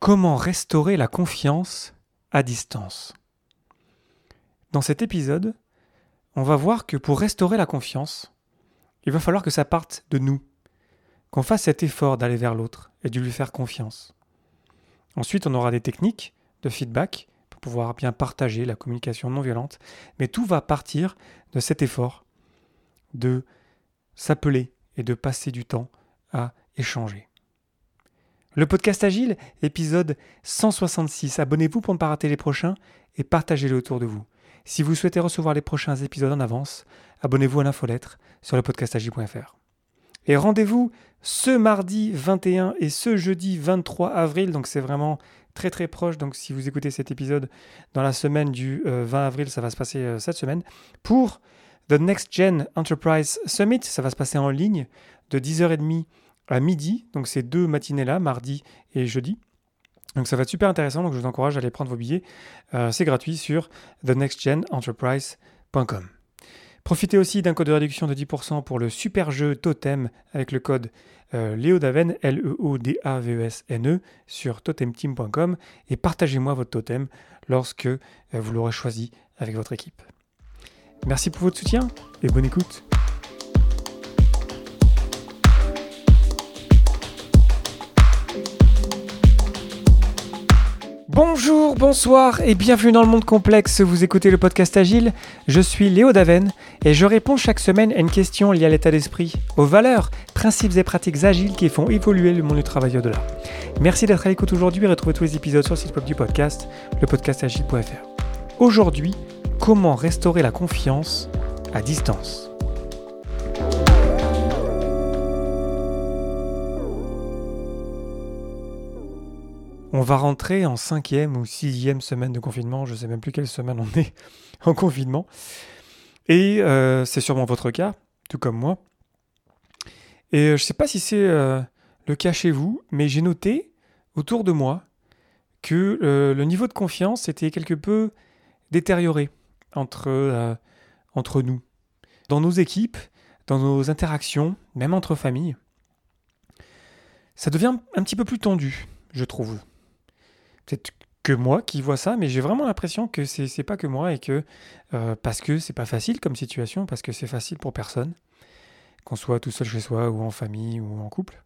Comment restaurer la confiance à distance Dans cet épisode, on va voir que pour restaurer la confiance, il va falloir que ça parte de nous, qu'on fasse cet effort d'aller vers l'autre et de lui faire confiance. Ensuite, on aura des techniques de feedback pour pouvoir bien partager la communication non violente, mais tout va partir de cet effort de s'appeler et de passer du temps à échanger. Le podcast Agile, épisode 166. Abonnez-vous pour ne pas rater les prochains et partagez-le autour de vous. Si vous souhaitez recevoir les prochains épisodes en avance, abonnez-vous à l'infolettre sur le podcastagile.fr. Et rendez-vous ce mardi 21 et ce jeudi 23 avril, donc c'est vraiment très très proche, donc si vous écoutez cet épisode dans la semaine du 20 euh, avril, ça va se passer euh, cette semaine, pour The Next Gen Enterprise Summit, ça va se passer en ligne de 10h30 à midi, donc ces deux matinées-là, mardi et jeudi. Donc ça va être super intéressant, donc je vous encourage à aller prendre vos billets. Euh, c'est gratuit sur thenextgenenterprise.com. Profitez aussi d'un code de réduction de 10% pour le super jeu Totem avec le code euh, Léodaven, L-E-O-D-A-V-E-S-N-E, e, sur totemteam.com et partagez-moi votre totem lorsque euh, vous l'aurez choisi avec votre équipe. Merci pour votre soutien et bonne écoute. Bonjour, bonsoir et bienvenue dans le monde complexe. Vous écoutez le podcast Agile. Je suis Léo Daven et je réponds chaque semaine à une question liée à l'état d'esprit, aux valeurs, principes et pratiques agiles qui font évoluer le monde du travail au-delà. Merci d'être à l'écoute aujourd'hui et retrouvez tous les épisodes sur le site web du podcast, lepodcastagile.fr. Aujourd'hui, comment restaurer la confiance à distance? On va rentrer en cinquième ou sixième semaine de confinement, je ne sais même plus quelle semaine on est en confinement. Et euh, c'est sûrement votre cas, tout comme moi. Et euh, je ne sais pas si c'est euh, le cas chez vous, mais j'ai noté autour de moi que le niveau de confiance était quelque peu détérioré entre, entre nous, dans nos équipes, dans nos interactions, même entre familles. Ça devient un petit peu plus tendu, je trouve peut-être que moi qui vois ça, mais j'ai vraiment l'impression que c'est pas que moi et que euh, parce que c'est pas facile comme situation, parce que c'est facile pour personne, qu'on soit tout seul chez soi ou en famille ou en couple,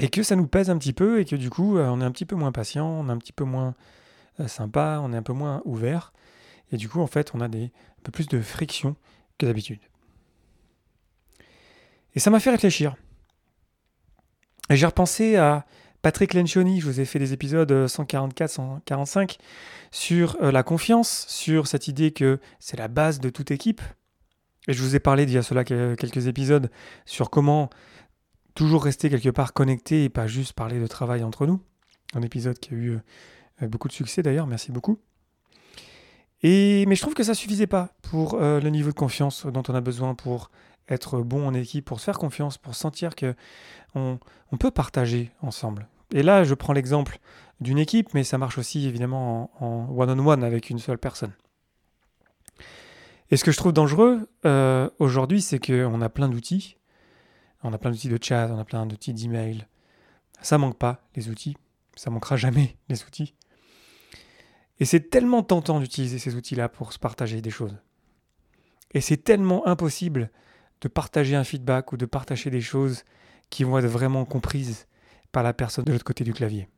et que ça nous pèse un petit peu et que du coup euh, on est un petit peu moins patient, on est un petit peu moins euh, sympa, on est un peu moins ouvert, et du coup en fait on a un peu plus de friction que d'habitude. Et ça m'a fait réfléchir. Et j'ai repensé à Patrick Lencioni, je vous ai fait des épisodes 144, euh, 145 sur euh, la confiance, sur cette idée que c'est la base de toute équipe. Et je vous ai parlé d'il y a cela quelques épisodes sur comment toujours rester quelque part connecté et pas juste parler de travail entre nous. Un épisode qui a eu euh, beaucoup de succès d'ailleurs, merci beaucoup. Et, mais je trouve que ça suffisait pas pour le niveau de confiance dont on a besoin pour être bon en équipe, pour se faire confiance, pour sentir que on, peut partager ensemble. Et là, je prends l'exemple d'une équipe, mais ça marche aussi évidemment en one-on-one avec une seule personne. Et ce que je trouve dangereux euh, aujourd'hui, c'est qu'on a plein d'outils. On a plein d'outils de chat, on a plein d'outils d'email. Ça manque pas, les outils. Ça manquera jamais, les outils. Et c'est tellement tentant d'utiliser ces outils-là pour se partager des choses. Et c'est tellement impossible de partager un feedback ou de partager des choses qui vont être vraiment comprises par la personne de l'autre côté du clavier.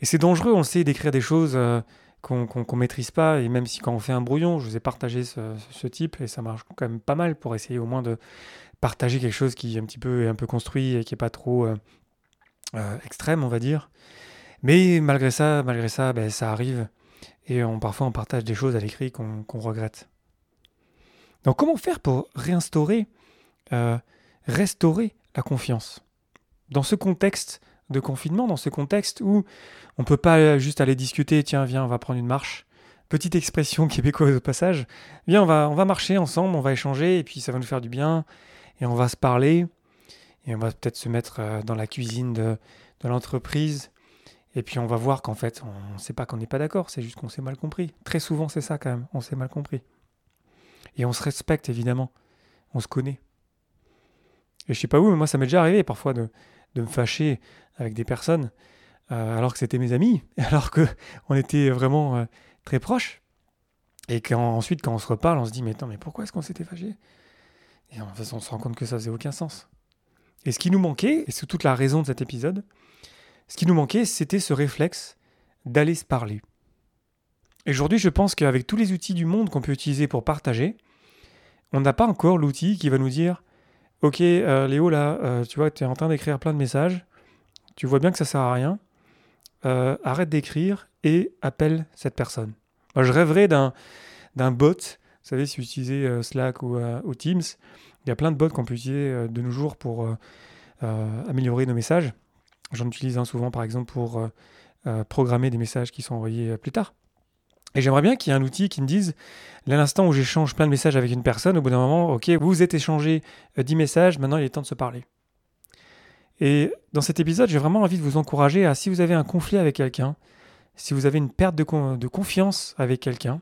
Et c'est dangereux, on sait, d'écrire des choses euh, qu'on ne maîtrise pas, et même si quand on fait un brouillon, je vous ai partagé ce, type, et ça marche quand même pas mal pour essayer au moins de partager quelque chose qui est un petit peu, construit et qui n'est pas trop euh, euh, extrême, on va dire. Mais malgré ça, malgré ça, ben, ça arrive, et parfois on partage des choses à l'écrit qu'on regrette. Donc comment faire pour réinstaurer, euh, restaurer la confiance? Dans ce contexte de confinement, dans ce contexte où on ne peut pas juste aller discuter, tiens, viens, on va prendre une marche. Petite expression québécoise au passage. Viens, on va, on va marcher ensemble, on va échanger, et puis ça va nous faire du bien, et on va se parler, et on va peut-être se mettre euh, dans la cuisine de, de l'entreprise, et puis on va voir qu'en fait, on ne sait pas qu'on n'est pas d'accord, c'est juste qu'on s'est mal compris. Très souvent, c'est ça quand même, on s'est mal compris. Et on se respecte, évidemment. On se connaît. Et je sais pas où, mais moi, ça m'est déjà arrivé parfois de, me fâcher avec des personnes euh, alors que c'était mes amis, alors qu'on était vraiment euh, très proches. Et qu'ensuite, quand on se reparle, on se dit Mais attends, mais pourquoi est-ce qu'on s'était fâché Et en fait, on se rend compte que ça faisait aucun sens. Et ce qui nous manquait, et c'est toute la raison de cet épisode, ce qui nous manquait, c'était ce réflexe d'aller se parler. Et aujourd'hui, je pense qu'avec tous les outils du monde qu'on peut utiliser pour partager, on n'a pas encore l'outil qui va nous dire Ok, euh, Léo, là, tu vois, tu es en train d'écrire plein de messages, tu vois bien que ça sert à rien, euh, arrête d'écrire et appelle cette personne. Je rêverais d'un, d'un bot. Vous savez, si vous utilisez euh, Slack euh, ou, Teams, il y a plein de bots qu'on peut utiliser de nos jours pour améliorer nos messages. J'en utilise un souvent, par exemple, pour programmer des messages qui sont envoyés plus tard. Et j'aimerais bien qu'il y ait un outil qui me dise, à l'instant où j'échange plein de messages avec une personne, au bout d'un moment, ok, vous vous êtes échangé 10 messages, maintenant il est temps de se parler. Et dans cet épisode, j'ai vraiment envie de vous encourager à, si vous avez un conflit avec quelqu'un, si vous avez une perte de, de confiance avec quelqu'un,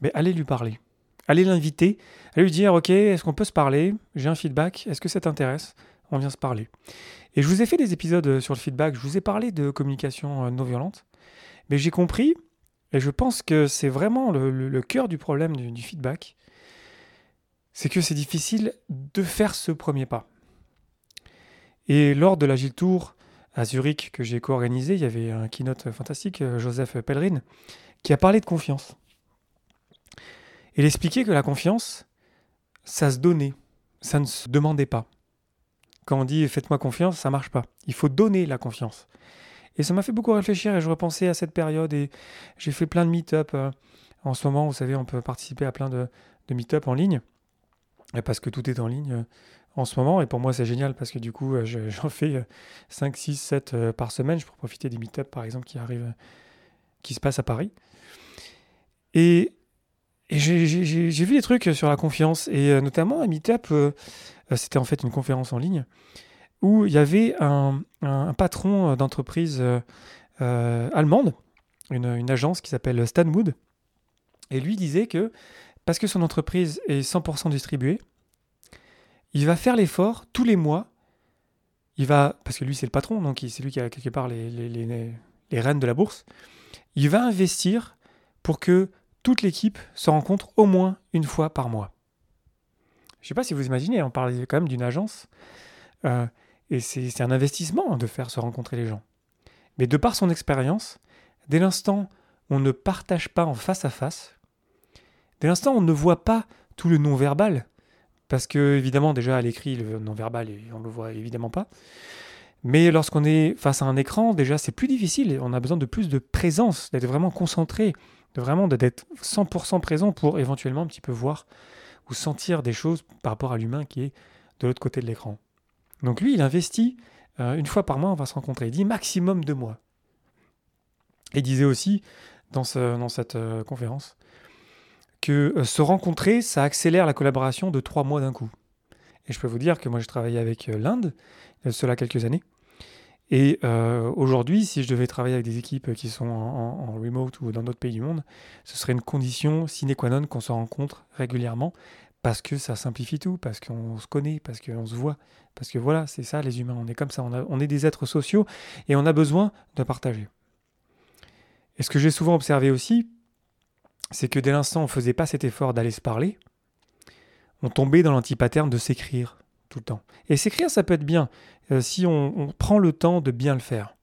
mais allez lui parler. Allez l'inviter, allez lui dire, OK, est-ce qu'on peut se parler? J'ai un feedback, est-ce que ça t'intéresse? On vient se parler. Et je vous ai fait des épisodes euh, sur le feedback, je vous ai parlé de communication euh, non violente, mais j'ai compris, et je pense que c'est vraiment le, cœur du problème du feedback, c'est que c'est difficile de faire ce premier pas. Et lors de l'Agile Tour à Zurich que j'ai co-organisé, il y avait un keynote fantastique, euh, Joseph Pellerin, qui a parlé de confiance. Il expliquait que la confiance, ça se donnait, ça ne se demandait pas. Quand on dit faites-moi confiance, ça marche pas. Il faut donner la confiance. Et ça m'a fait beaucoup réfléchir et je repensais à cette période et j'ai fait plein de meet-up. Euh, en ce moment, vous savez, on peut participer à plein de, meet-up en ligne. parce que tout est en ligne en ce moment. Et pour moi, c'est génial parce que du coup, euh, j'en fais 5, 6, 7 par semaine. Je peux profiter des meet par exemple, qui arrivent, qui se passent à Paris. Et, j'ai vu des trucs sur la confiance. Et euh, notamment, un meet-up, euh, c'était en fait une conférence en ligne, où il y avait un, patron d'entreprise allemande, une, agence qui s'appelle Stanwood. Et lui disait que, parce que son entreprise est 100% distribuée, il va faire l'effort tous les mois. Il va, parce que lui c'est le patron, donc c'est lui qui a quelque part les, rênes de la bourse. Il va investir pour que toute l'équipe se rencontre au moins une fois par mois. Je ne sais pas si vous imaginez, on parle quand même d'une agence, euh, et c'est un investissement de faire se rencontrer les gens. Mais de par son expérience, dès l'instant on ne partage pas en face à face, dès l'instant on ne voit pas tout le non-verbal, parce que, évidemment, déjà à l'écrit, le non-verbal, on ne le voit évidemment pas. Mais lorsqu'on est face à un écran, déjà, c'est plus difficile. On a besoin de plus de présence, d'être vraiment concentré, de vraiment d'être 100% présent pour éventuellement un petit peu voir ou sentir des choses par rapport à l'humain qui est de l'autre côté de l'écran. Donc lui, il investit euh, une fois par mois, on va se rencontrer. Il dit maximum deux mois. Et il disait aussi dans, ce, dans cette euh, conférence que euh, se rencontrer, ça accélère la collaboration de trois mois d'un coup. Et je peux vous dire que moi, j'ai travaillé avec l'Inde, cela quelques années. Et aujourd'hui, si je devais travailler avec des équipes qui sont en, remote ou dans d'autres pays du monde, ce serait une condition sine qua non qu'on se rencontre régulièrement parce que ça simplifie tout, parce qu'on se connaît, parce qu'on se voit, parce que voilà, c'est ça les humains, on est comme ça, on, est des êtres sociaux et on a besoin de partager. Et ce que j'ai souvent observé aussi, c'est que dès l'instant où on ne faisait pas cet effort d'aller se parler, on tombait dans l'antipaterne de s'écrire tout le temps. Et s'écrire, ça peut être bien euh, si on, prend le temps de bien le faire.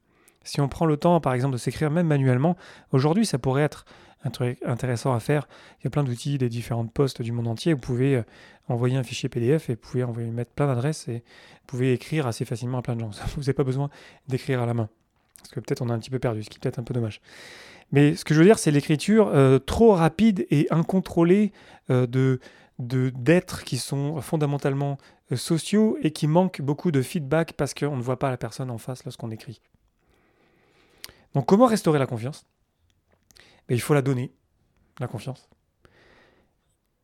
Si on prend le temps, par exemple, de s'écrire même manuellement, aujourd'hui, ça pourrait être un truc intéressant à faire. Il y a plein d'outils des différentes postes du monde entier. Vous pouvez euh, envoyer un fichier PDF et vous pouvez envoyer, mettre plein d'adresses et vous pouvez écrire assez facilement à plein de gens. Vous n'avez pas besoin d'écrire à la main. Parce que peut-être on a un petit peu perdu, ce qui est peut-être un peu dommage. Mais ce que je veux dire, c'est l'écriture euh, trop rapide et incontrôlée euh, de d'êtres qui sont fondamentalement sociaux et qui manquent beaucoup de feedback parce qu'on ne voit pas la personne en face lorsqu'on écrit. Donc comment restaurer la confiance? Il faut la donner, la confiance.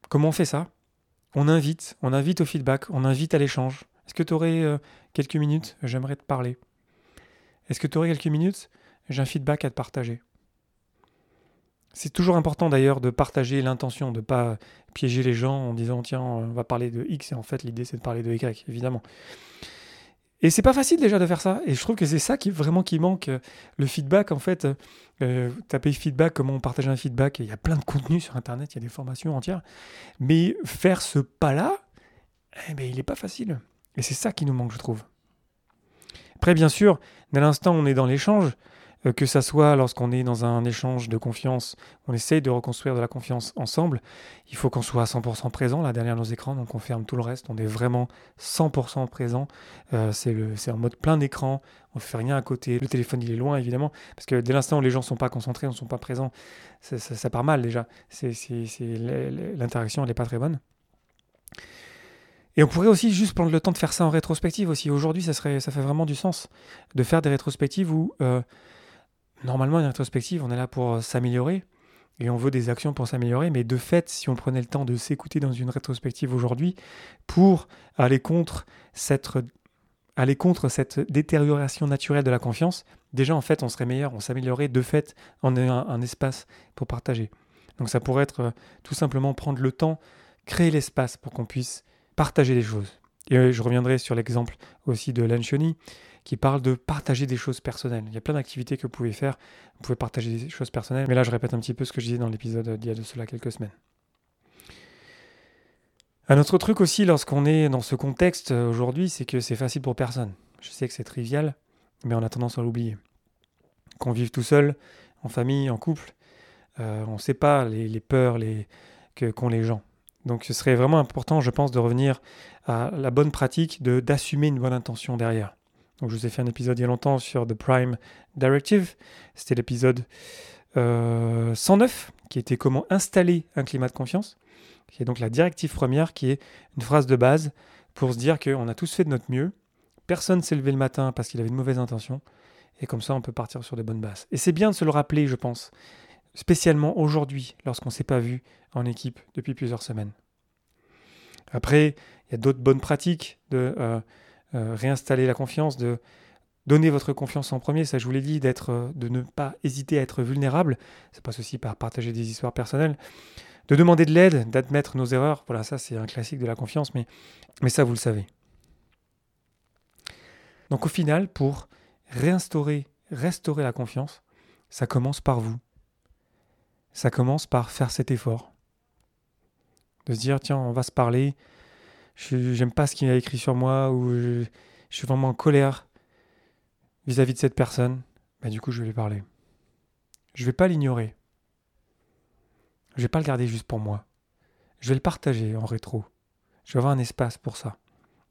Comment on fait ça? On invite, on invite au feedback, on invite à l'échange. Est-ce que tu aurais quelques minutes? J'aimerais te parler. Est-ce que tu aurais quelques minutes? J'ai un feedback à te partager. C'est toujours important d'ailleurs de partager l'intention, de ne pas piéger les gens en disant tiens, on va parler de X et en fait l'idée c'est de parler de Y, évidemment. Et c'est pas facile déjà de faire ça. Et je trouve que c'est ça qui vraiment qui manque. Le feedback, en fait, euh, taper feedback, comment partager un feedback. Il y a plein de contenu sur Internet, il y a des formations entières. Mais faire ce pas-là, eh ben, il n'est pas facile. Et c'est ça qui nous manque, je trouve. Après, bien sûr, dès l'instant où on est dans l'échange, euh, que ça soit lorsqu'on est dans un échange de confiance, on essaye de reconstruire de la confiance ensemble, il faut qu'on soit à 100% présent là derrière nos écrans, donc on ferme tout le reste, on est vraiment 100% présent, euh, c'est en mode plein écran, on ne fait rien à côté, le téléphone il est loin évidemment, parce que dès l'instant où les gens ne sont pas concentrés, ne sont pas présents, ça, part mal déjà, l'interaction elle n'est pas très bonne. Et on pourrait aussi juste prendre le temps de faire ça en rétrospective aussi. Aujourd'hui, ça, ça fait vraiment du sens de faire des rétrospectives où euh, normalement, une rétrospective, on est là pour euh, s'améliorer et on veut des actions pour s'améliorer. Mais de fait, si on prenait le temps de s'écouter dans une rétrospective aujourd'hui pour aller contre cette aller contre cette détérioration naturelle de la confiance, déjà en fait on serait meilleur, on s'améliorerait de fait en ayant un, espace pour partager. Donc ça pourrait être euh, tout simplement prendre le temps, créer l'espace pour qu'on puisse partager des choses. Et euh, je reviendrai sur l'exemple aussi de Lancioni qui parle de partager des choses personnelles. Il y a plein d'activités que vous pouvez faire. Vous pouvez partager des choses personnelles. Mais là, je répète un petit peu ce que je disais dans l'épisode d'il y a de cela quelques semaines. Un autre truc aussi, lorsqu'on est dans ce contexte euh, aujourd'hui, c'est que c'est facile pour personne. Je sais que c'est trivial, mais on a tendance à l'oublier. Qu'on vive tout seul, en famille, en couple, euh, on ne sait pas les, peurs qu'ont les gens. Donc ce serait vraiment important, je pense, de revenir à la bonne pratique de d'assumer une bonne intention derrière. Donc, je vous ai fait un épisode il y a longtemps sur The Prime Directive. C'était l'épisode 109 euh, qui était comment installer un climat de confiance. Qui est donc la directive première qui est une phrase de base pour se dire qu'on a tous fait de notre mieux. Personne s'est levé le matin parce qu'il avait une mauvaise intention. Et comme ça, on peut partir sur de bonnes bases. Et c'est bien de se le rappeler, je pense. Spécialement aujourd'hui, lorsqu'on ne s'est pas vu en équipe depuis plusieurs semaines. Après, il y a d'autres bonnes pratiques de. Euh, réinstaller la confiance, de donner votre confiance en premier, ça je vous l'ai dit, d'être, euh, de ne pas hésiter à être vulnérable, ça passe aussi par partager des histoires personnelles, de demander de l'aide, d'admettre nos erreurs, voilà, ça c'est un classique de la confiance, mais, mais ça vous le savez. Donc au final, pour réinstaurer, restaurer la confiance, ça commence par vous. Ça commence par faire cet effort. De se dire, tiens, on va se parler, j'aime pas ce qu'il a écrit sur moi ou je, suis vraiment en colère vis-à-vis de cette personne, bah du coup je vais lui parler. Je vais pas l'ignorer. Je vais pas le garder juste pour moi. Je vais le partager en rétro. Je vais avoir un espace pour ça.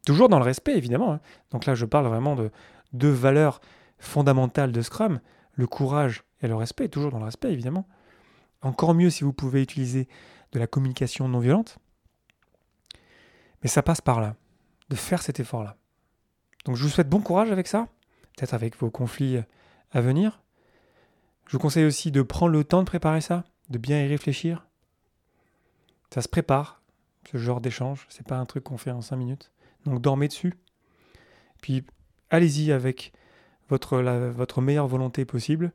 Toujours dans le respect, évidemment. Hein. Donc là, je parle vraiment de deux valeurs fondamentales de Scrum, le courage et le respect, toujours dans le respect, évidemment. Encore mieux si vous pouvez utiliser de la communication non violente. Mais ça passe par là, de faire cet effort-là. Donc je vous souhaite bon courage avec ça, peut-être avec vos conflits à venir. Je vous conseille aussi de prendre le temps de préparer ça, de bien y réfléchir. Ça se prépare, ce genre d'échange, c'est pas un truc qu'on fait en cinq minutes. Donc dormez dessus. Puis allez-y avec votre meilleure volonté possible.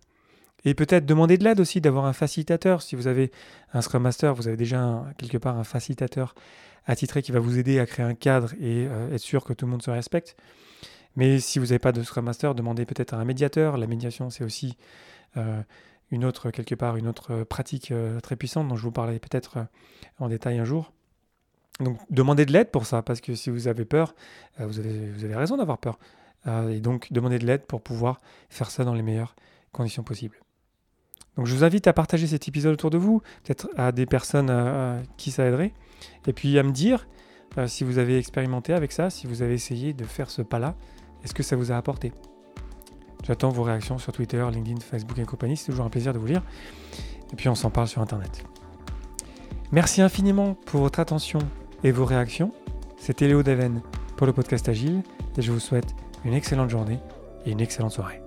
Et peut-être demander de l'aide aussi, d'avoir un facilitateur. Si vous avez un Scrum Master, vous avez déjà quelque part un facilitateur attitré qui va vous aider à créer un cadre et euh, être sûr que tout le monde se respecte. Mais si vous n'avez pas de Scrum Master, demandez peut-être à un médiateur. La médiation, c'est aussi euh, une autre, quelque part, une autre pratique euh, très puissante dont je vous parlerai peut-être en détail un jour. Donc demandez de l'aide pour ça, parce que si vous avez peur, vous, avez, vous avez raison d'avoir peur. et donc demandez de l'aide pour pouvoir faire ça dans les meilleures conditions possibles. Donc je vous invite à partager cet épisode autour de vous, peut-être à des personnes à qui ça aiderait, et puis à me dire euh, si vous avez expérimenté avec ça, si vous avez essayé de faire ce pas-là, est-ce que ça vous a apporté? J'attends vos réactions sur Twitter, LinkedIn, Facebook et compagnie, c'est toujours un plaisir de vous lire. Et puis on s'en parle sur Internet. Merci infiniment pour votre attention et vos réactions. C'était Léo Daven pour le podcast Agile et je vous souhaite une excellente journée et une excellente soirée.